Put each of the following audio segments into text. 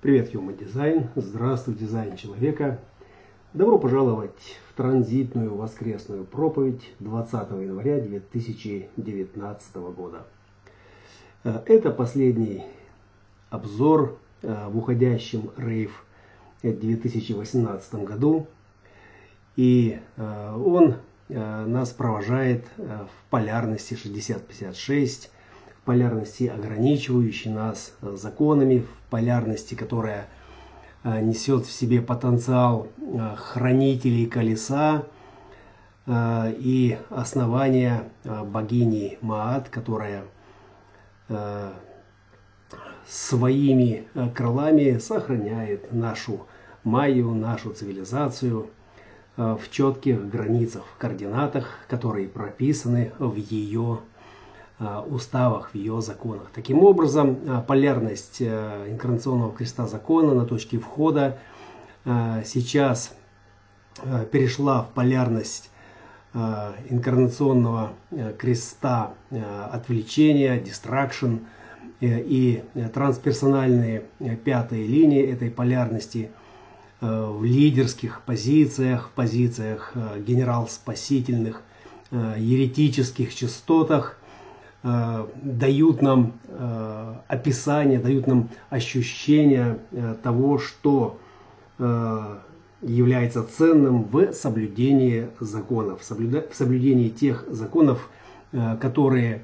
Привет, Human Design. Здравствуй, дизайн человека. Добро пожаловать в транзитную воскресную проповедь 20 января 2019 года. Э, это последний обзор э, в уходящем рейв 2018 году. И э, он нас провожает в полярности 6056 полярности, ограничивающей нас э, законами, в полярности, которая э, несет в себе потенциал э, хранителей колеса и основания богини Маат, которая своими крылами сохраняет нашу майю, нашу цивилизацию в четких границах, координатах, которые прописаны в ее уставах, в ее законах. Таким образом, э, полярность э, инкарнационного креста закона на точке входа сейчас перешла в полярность инкарнационного креста отвлечения, дистракшн и трансперсональные пятые линии этой полярности в лидерских позициях, в позициях генерал-спасительных, еретических частотах Э, дают нам э, описание, дают нам ощущение э, того, что является ценным в соблюдении законов, в соблюдении тех законов, которые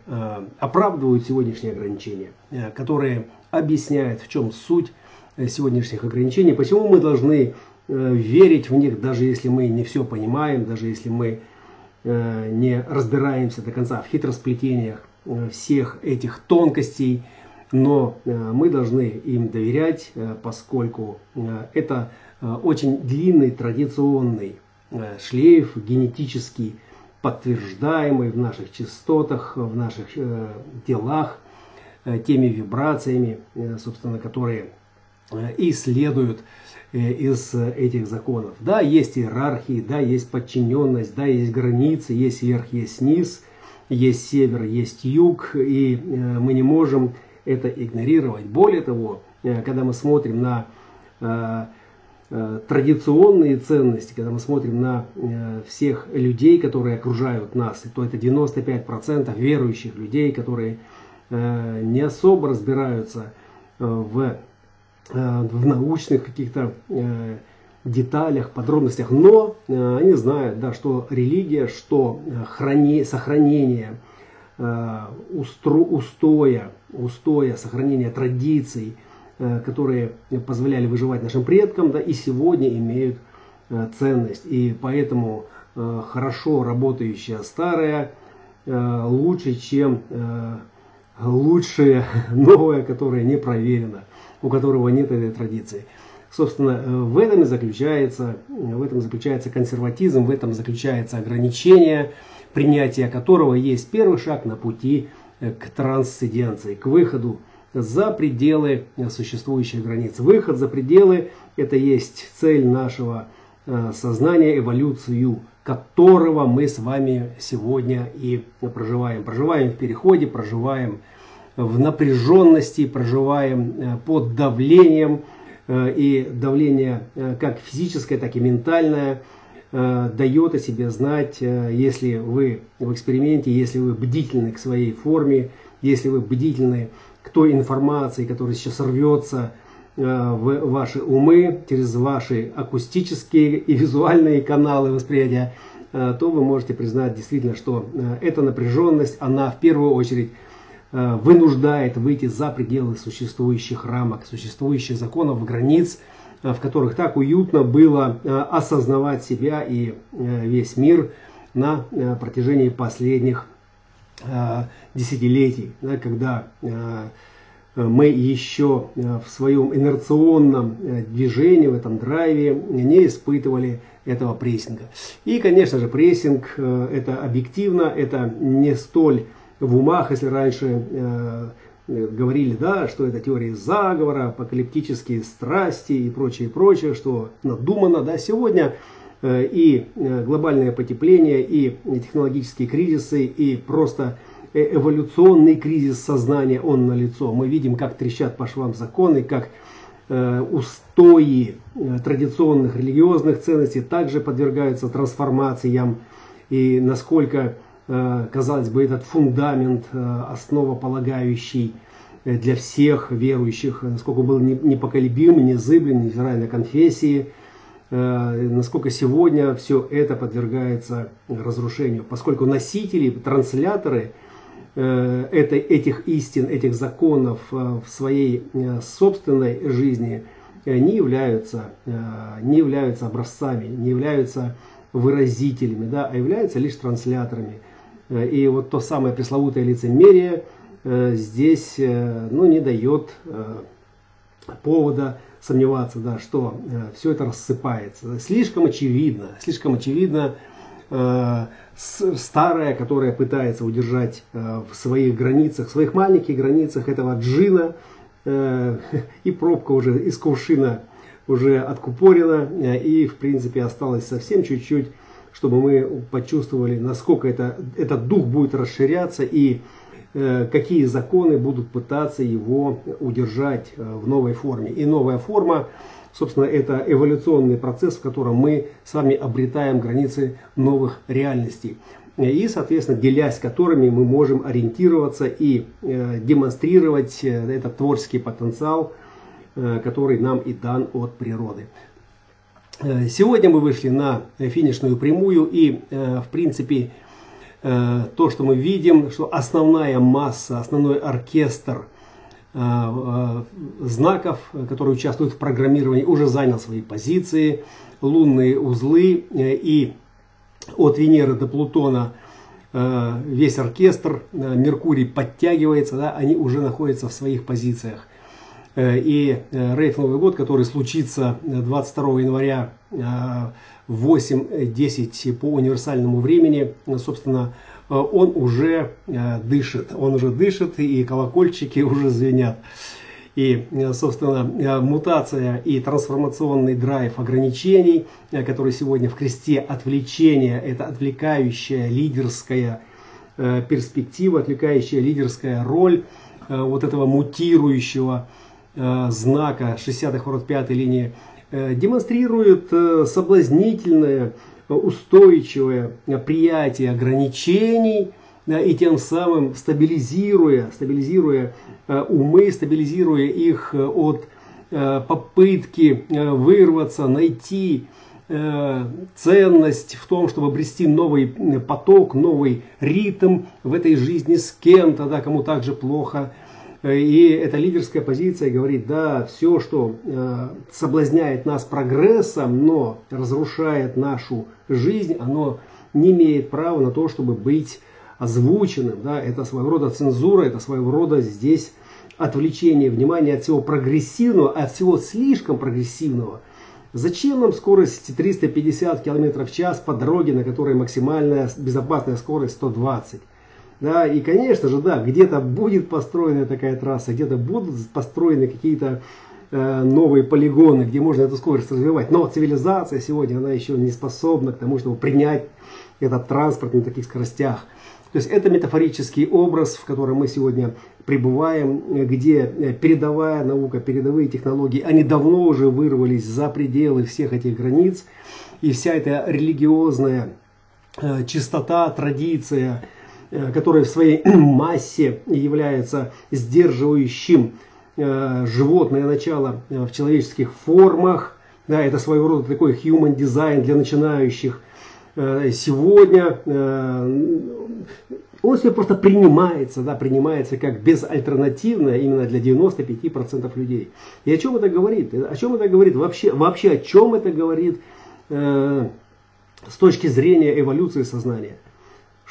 оправдывают сегодняшние ограничения, которые объясняют, в чем суть сегодняшних ограничений, почему мы должны верить в них, даже если мы не все понимаем, даже если мы не разбираемся до конца в хитросплетениях Э, всех этих тонкостей, но э, мы должны им доверять, э, поскольку это очень длинный традиционный шлейф, генетически подтверждаемый в наших частотах, в наших телах, теми вибрациями, собственно, которые и следуют из этих законов. Да, есть иерархии, да, есть подчиненность, да, есть границы, есть верх, есть низ – есть север, есть юг, и э, мы не можем это игнорировать. Более того, э, когда мы смотрим на э, традиционные ценности, когда мы смотрим на всех людей, которые окружают нас, то это 95% верующих людей, которые не особо разбираются в, в научных каких-то деталях, подробностях, но э, они знают, да, что религия, что э, храни, сохранение э, устро, устоя, устоя, сохранение традиций, э, которые позволяли выживать нашим предкам, да, и сегодня имеют э, ценность. И поэтому э, хорошо работающая старая э, лучше, чем э, лучшее новое, которое не проверено, у которого нет этой традиции. Собственно, э, в этом и заключается, в этом заключается консерватизм, в этом заключается ограничение, принятие которого есть первый шаг на пути э, к трансценденции, к выходу за пределы э, существующих границ. Выход за пределы – это есть цель нашего сознания, эволюцию которого мы с вами сегодня и проживаем. Проживаем в переходе, проживаем в напряженности, проживаем под давлением – Э, и давление э, как физическое, так и ментальное э, дает о себе знать, если вы в эксперименте, если вы бдительны к своей форме, если вы бдительны к той информации, которая сейчас рвется в ваши умы, через ваши акустические и визуальные каналы восприятия, то вы можете признать действительно, что эта напряженность, она в первую очередь Э, вынуждает выйти за пределы существующих рамок, существующих законов, границ, э, в которых так уютно было э, осознавать себя и весь мир на протяжении последних десятилетий, когда мы еще в своем инерционном движении, в этом драйве не испытывали этого прессинга. И, конечно же, прессинг это объективно, это не столь в умах, если раньше э, говорили, да, что это теория заговора, апокалиптические страсти и прочее, прочее, что надумано, да, сегодня э, и э, глобальное потепление, и технологические кризисы, и просто э, эволюционный кризис сознания, он налицо. Мы видим, как трещат по швам законы, как устои традиционных религиозных ценностей также подвергаются трансформациям. И насколько, казалось бы, этот фундамент, основополагающий для всех верующих, насколько был непоколебим, незыблем, невзирая на конфессии, насколько сегодня все это подвергается разрушению, поскольку носители, трансляторы – Э, этой, этих истин, этих законов э, в своей э, собственной жизни не являются, не являются образцами, не являются выразителями, да, а являются лишь трансляторами. И вот то самое пресловутое лицемерие здесь ну, не дает повода сомневаться, да, что все это рассыпается. Слишком очевидно, слишком очевидно, старая, которая пытается удержать э, в своих границах, в своих маленьких границах этого джина, э, и пробка уже из кувшина уже откупорена, э, и в принципе осталось совсем чуть-чуть, чтобы мы почувствовали, насколько это, этот дух будет расширяться и какие законы будут пытаться его удержать в новой форме. И новая форма Собственно, это эволюционный процесс, в котором мы с вами обретаем границы новых реальностей. И, соответственно, делясь которыми мы можем ориентироваться и э, демонстрировать э, этот творческий потенциал, э, который нам и дан от природы. Э, сегодня мы вышли на финишную прямую и, э, в принципе, э, то, что мы видим, что основная масса, основной оркестр – знаков, которые участвуют в программировании, уже занял свои позиции. Лунные узлы и от Венеры до Плутона весь оркестр, Меркурий подтягивается, да, они уже находятся в своих позициях. И рейф Новый год, который случится 22 января в 8-10 по универсальному времени, собственно, Э, он уже э, дышит, он уже дышит и колокольчики уже звенят. И, э, собственно, мутация и трансформационный драйв ограничений, который сегодня в кресте отвлечения, это отвлекающая лидерская перспектива, отвлекающая лидерская роль вот этого мутирующего знака 60-х ворот пятой линии, демонстрирует соблазнительное устойчивое приятие ограничений и тем самым стабилизируя, стабилизируя э, умы, стабилизируя их э, от э, попытки вырваться, найти ценность в том, чтобы обрести новый поток, новый ритм в этой жизни с кем-то, да, кому также плохо, и эта лидерская позиция говорит, да, все, что э, соблазняет нас прогрессом, но разрушает нашу жизнь, оно не имеет права на то, чтобы быть озвученным. Да? Это своего рода цензура, это своего рода здесь отвлечение внимания от всего прогрессивного, от всего слишком прогрессивного. Зачем нам скорость 350 км в час по дороге, на которой максимальная безопасная скорость 120 да, и, конечно же, да, где-то будет построена такая трасса, где-то будут построены какие-то э, новые полигоны, где можно эту скорость развивать. Но цивилизация сегодня, она еще не способна к тому, чтобы принять этот транспорт на таких скоростях. То есть это метафорический образ, в котором мы сегодня пребываем, где э, передовая наука, передовые технологии, они давно уже вырвались за пределы всех этих границ. И вся эта религиозная э, чистота, традиция, Э, который в своей массе является сдерживающим э, животное начало э, в человеческих формах. Да, это своего рода такой human design для начинающих. Сегодня он себе просто принимается, да, принимается как безальтернативное именно для 95% людей. И о чем это говорит? О чем это говорит вообще? Вообще о чем это говорит э, с точки зрения эволюции сознания?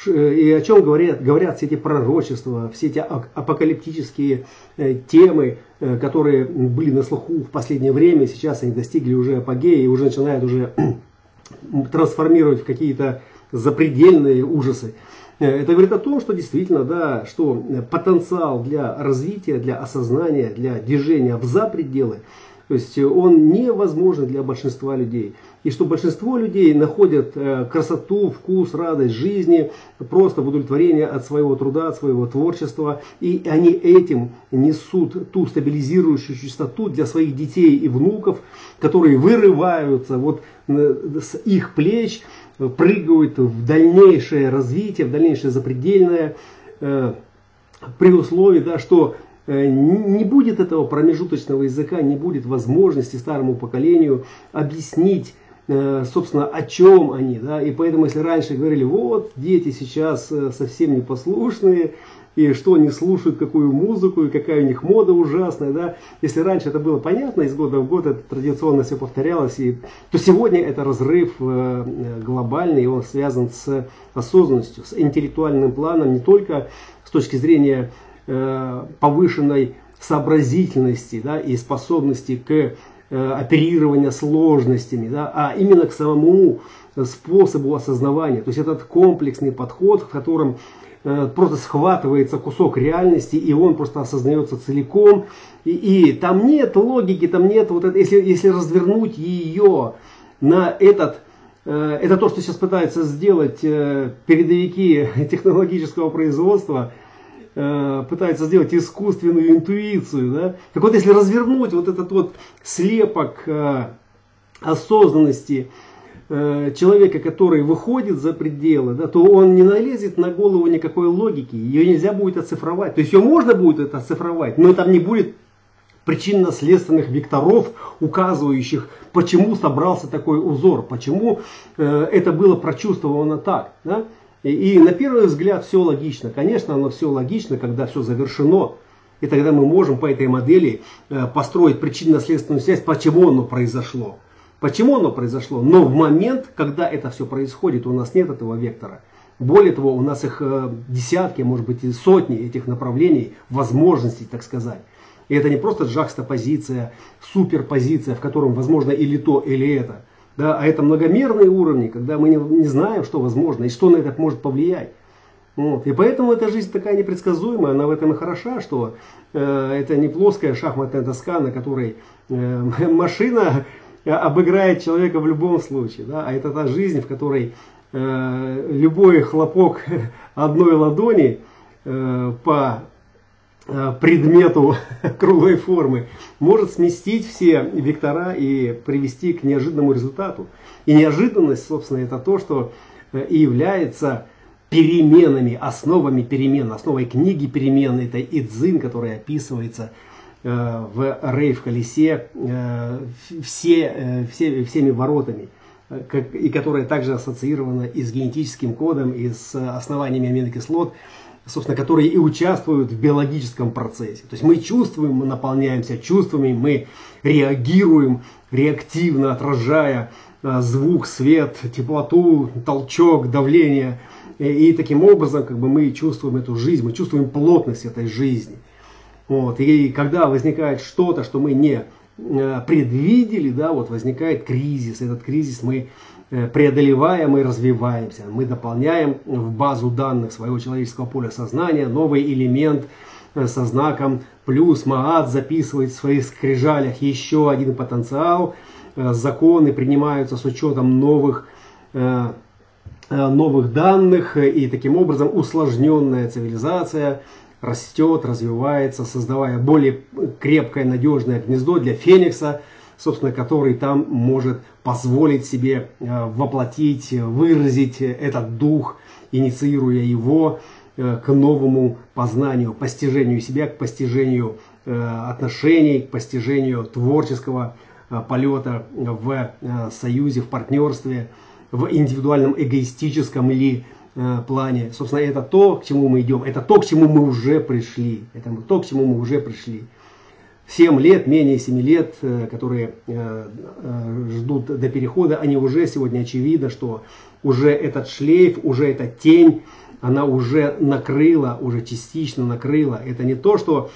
Э, и о чем говорят, говорят все эти пророчества, все эти апокалиптические э, темы, э, которые были на слуху в последнее время, сейчас они достигли уже апогея и уже начинают уже трансформировать в какие-то запредельные ужасы. Это говорит о том, что действительно, да, что потенциал для развития, для осознания, для движения в запределы, То есть он невозможен для большинства людей. И что большинство людей находят э, красоту, вкус, радость жизни, просто в удовлетворение от своего труда, от своего творчества. И они этим несут ту стабилизирующую частоту для своих детей и внуков, которые вырываются вот э, с их плеч, прыгают в дальнейшее развитие, в дальнейшее запредельное, э, при условии, да, что не будет этого промежуточного языка, не будет возможности старому поколению объяснить, собственно, о чем они. Да? И поэтому, если раньше говорили, вот, дети сейчас э, совсем непослушные, и что они слушают, какую музыку, и какая у них мода ужасная, да, если раньше это было понятно, из года в год это традиционно все повторялось, и, то сегодня это разрыв глобальный, и он связан с осознанностью, с интеллектуальным планом, не только с точки зрения Э, повышенной сообразительности да, и способности к э, оперированию сложностями, да, а именно к самому способу осознавания. То есть этот комплексный подход, в котором э, просто схватывается кусок реальности, и он просто осознается целиком. И, и там нет логики, там нет вот это, если, если развернуть ее на этот это то, что сейчас пытаются сделать передовики технологического производства – Э, пытается сделать искусственную интуицию. Да? Так вот, если развернуть вот этот вот слепок э, осознанности э, человека, который выходит за пределы, да, то он не налезет на голову никакой логики. Ее нельзя будет оцифровать. То есть ее можно будет это оцифровать, но там не будет причинно-следственных векторов, указывающих, почему собрался такой узор, почему э, это было прочувствовано так. Да? И, и на первый взгляд все логично. Конечно, оно все логично, когда все завершено. И тогда мы можем по этой модели э, построить причинно-следственную связь, почему оно произошло. Почему оно произошло? Но в момент, когда это все происходит, у нас нет этого вектора. Более того, у нас их э, десятки, может быть и сотни этих направлений, возможностей, так сказать. И это не просто джакстопозиция, суперпозиция, в котором возможно или то, или это – да, а это многомерные уровни, когда мы не, не знаем, что возможно и что на это может повлиять. Вот. И поэтому эта жизнь такая непредсказуемая, она в этом и хороша, что э, это не плоская шахматная доска, на которой э, машина обыграет человека в любом случае, да, а это та жизнь, в которой э, любой хлопок одной ладони э, по Э, предмету круглой формы может сместить все вектора и привести к неожиданному результату. И неожиданность, собственно, это то, что э, и является переменами, основами перемен, основой книги перемен, это Идзин, который описывается э, в Рей в колесе все, все, всеми воротами, и которая также ассоциирована и с генетическим кодом, и с основаниями аминокислот, собственно, которые и участвуют в биологическом процессе. То есть мы чувствуем, мы наполняемся чувствами, мы реагируем реактивно, отражая а, звук, свет, теплоту, толчок, давление. И, и таким образом как бы, мы чувствуем эту жизнь, мы чувствуем плотность этой жизни. Вот. И когда возникает что-то, что мы не а, предвидели, да, вот возникает кризис. Этот кризис мы Э, преодолевая, мы развиваемся, мы дополняем в базу данных своего человеческого поля сознания новый элемент э, со знаком плюс. Маат записывает в своих скрижалях еще один потенциал. Э, законы принимаются с учетом новых, новых данных, и таким образом усложненная цивилизация растет, развивается, создавая более крепкое, надежное гнездо для Феникса – собственно, который там может позволить себе э, воплотить, выразить этот дух, инициируя его э, к новому познанию, постижению себя, к постижению э, отношений, к постижению творческого полета в союзе, в партнерстве, в индивидуальном эгоистическом или плане. Собственно, это то, к чему мы идем, это то, к чему мы уже пришли. Это то, к чему мы уже пришли. 7 лет, менее 7 лет, э, которые э, э, ждут до перехода, они уже сегодня очевидно, что уже этот шлейф, уже эта тень, она уже накрыла, уже частично накрыла. Это не то, что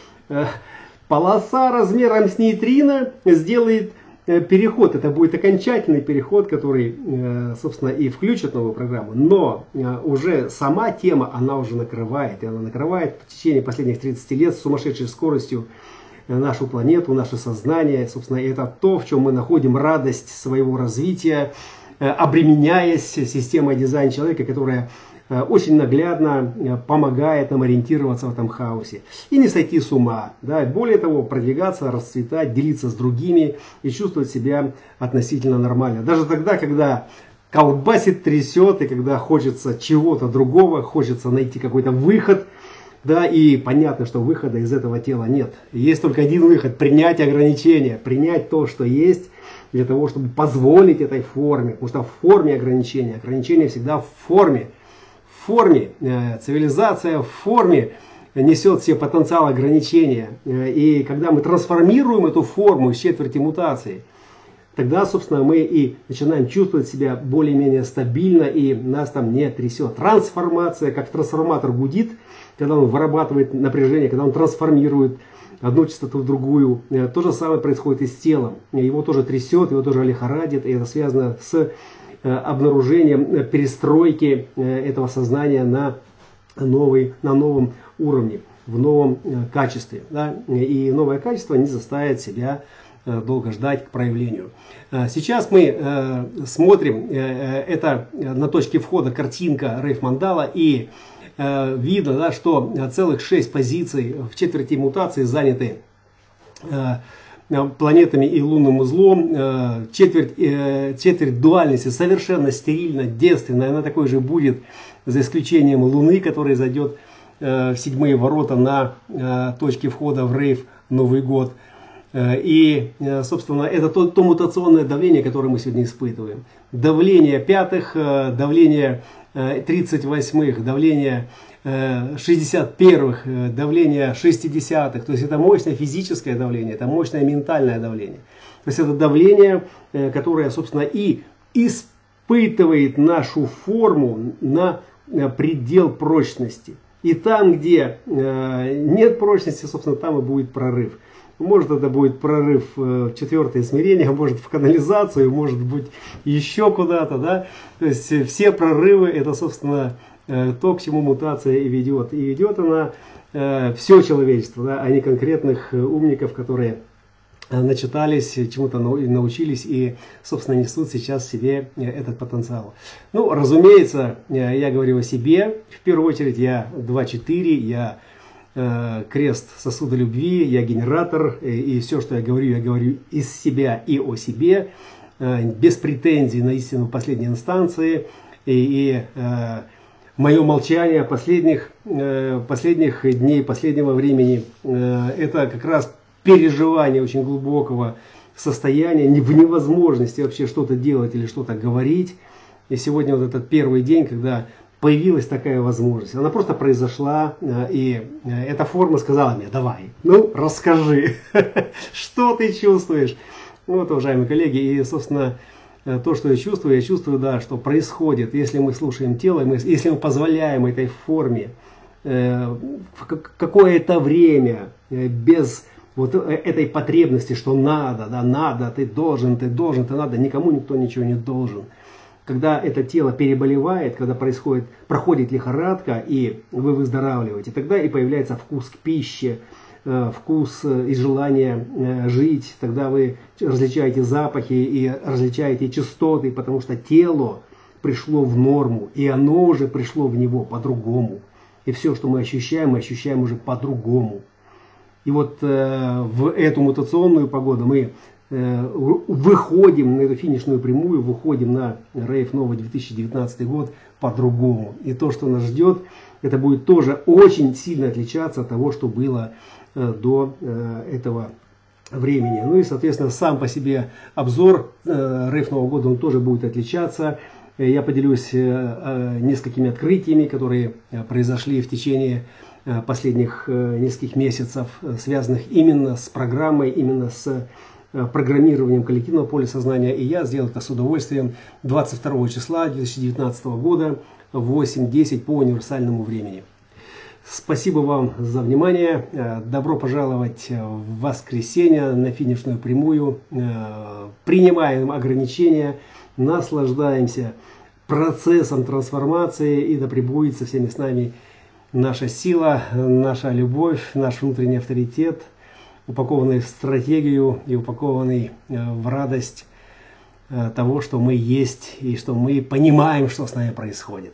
полоса размером с нейтрино сделает переход. Это будет окончательный переход, который, собственно, и включит новую программу. Но уже сама тема, она уже накрывает. И она накрывает в течение последних 30 лет с сумасшедшей скоростью нашу планету, наше сознание. Собственно, это то, в чем мы находим радость своего развития, обременяясь системой дизайна человека, которая Э, очень наглядно э, помогает нам ориентироваться в этом хаосе и не сойти с ума. Да? Более того, продвигаться, расцветать, делиться с другими и чувствовать себя относительно нормально. Даже тогда, когда колбасит, трясет, и когда хочется чего-то другого, хочется найти какой-то выход, да, и понятно, что выхода из этого тела нет. Есть только один выход – принять ограничения, принять то, что есть, для того, чтобы позволить этой форме. Потому что в форме ограничения, ограничения всегда в форме форме, э, цивилизация в форме несет все потенциал ограничения. Э, и когда мы трансформируем эту форму из четверти мутации, тогда, собственно, мы и начинаем чувствовать себя более-менее стабильно, и нас там не трясет. Трансформация, как трансформатор гудит, когда он вырабатывает напряжение, когда он трансформирует одну частоту в другую. Э, то же самое происходит и с телом. Его тоже трясет, его тоже лихорадит, и это связано с Э, обнаружением э, перестройки этого сознания на, новый, на новом уровне, в новом качестве. Да? И новое качество не заставит себя долго ждать к проявлению. Сейчас мы смотрим, это на точке входа картинка Рейф Мандала, и видно, да, что целых шесть позиций в четверти мутации заняты Э, планетами и лунным узлом, э, четверть, э, четверть дуальности совершенно стерильно, девственная, она такой же будет, за исключением Луны, которая зайдет в седьмые ворота на точке входа в рейв Новый год. И, собственно, это то, то мутационное давление, которое мы сегодня испытываем. Давление пятых, давление 38-х, давление 61-х, э, давление 60-х. То есть это мощное физическое давление, это мощное ментальное давление. То есть это давление, э, которое, собственно, и испытывает нашу форму на э, предел прочности. И там, где нет прочности, собственно, там и будет прорыв. Может это будет прорыв в четвертое смирение, может в канализацию, может быть еще куда-то. Да? То есть все прорывы это, собственно, Э, то, к чему мутация и ведет. И ведет она э, все человечество, да, а не конкретных э, умников, которые начитались, чему-то научились и, собственно, несут сейчас себе этот потенциал. Ну, разумеется, я говорю о себе. В первую очередь я 2.4, я крест сосуда любви, я генератор, и все, что я говорю, я говорю из себя и о себе, без претензий на истину последней инстанции, и, и мое молчание последних, э, последних дней, последнего времени, э, это как раз переживание очень глубокого состояния, в невозможности вообще что-то делать или что-то говорить. И сегодня вот этот первый день, когда появилась такая возможность. Она просто произошла, э, и эта форма сказала мне, давай, ну расскажи, что ты чувствуешь. Вот, уважаемые коллеги, и, собственно, Э, то, что я чувствую, я чувствую, да, что происходит, если мы слушаем тело, мы, если мы позволяем этой форме э, какое-то время э, без вот э, этой потребности, что надо, да, надо, ты должен, ты должен, ты надо, никому никто ничего не должен. Когда это тело переболевает, когда происходит, проходит лихорадка, и вы выздоравливаете, тогда и появляется вкус к пище, Э, вкус и желание э, жить, тогда вы различаете запахи и различаете частоты, потому что тело пришло в норму, и оно уже пришло в него по-другому. И все, что мы ощущаем, мы ощущаем уже по-другому. И вот э, в эту мутационную погоду мы э, выходим на эту финишную прямую, выходим на Рейф Нова 2019 год по-другому. И то, что нас ждет, это будет тоже очень сильно отличаться от того, что было Э, до э, этого времени. Ну и, соответственно, сам по себе обзор э, РЭФ Нового года он тоже будет отличаться. Я поделюсь несколькими открытиями, которые произошли в течение последних нескольких месяцев, связанных именно с программой, именно с программированием коллективного поля сознания. И я сделал это с удовольствием 22 числа 2019 года в 8.10 по универсальному времени. Спасибо вам за внимание. Э, добро пожаловать в воскресенье на финишную прямую. Э, принимаем ограничения, наслаждаемся процессом трансформации и да пребудет со всеми с нами наша сила, наша любовь, наш внутренний авторитет, упакованный в стратегию и упакованный в радость того, что мы есть и что мы понимаем, что с нами происходит.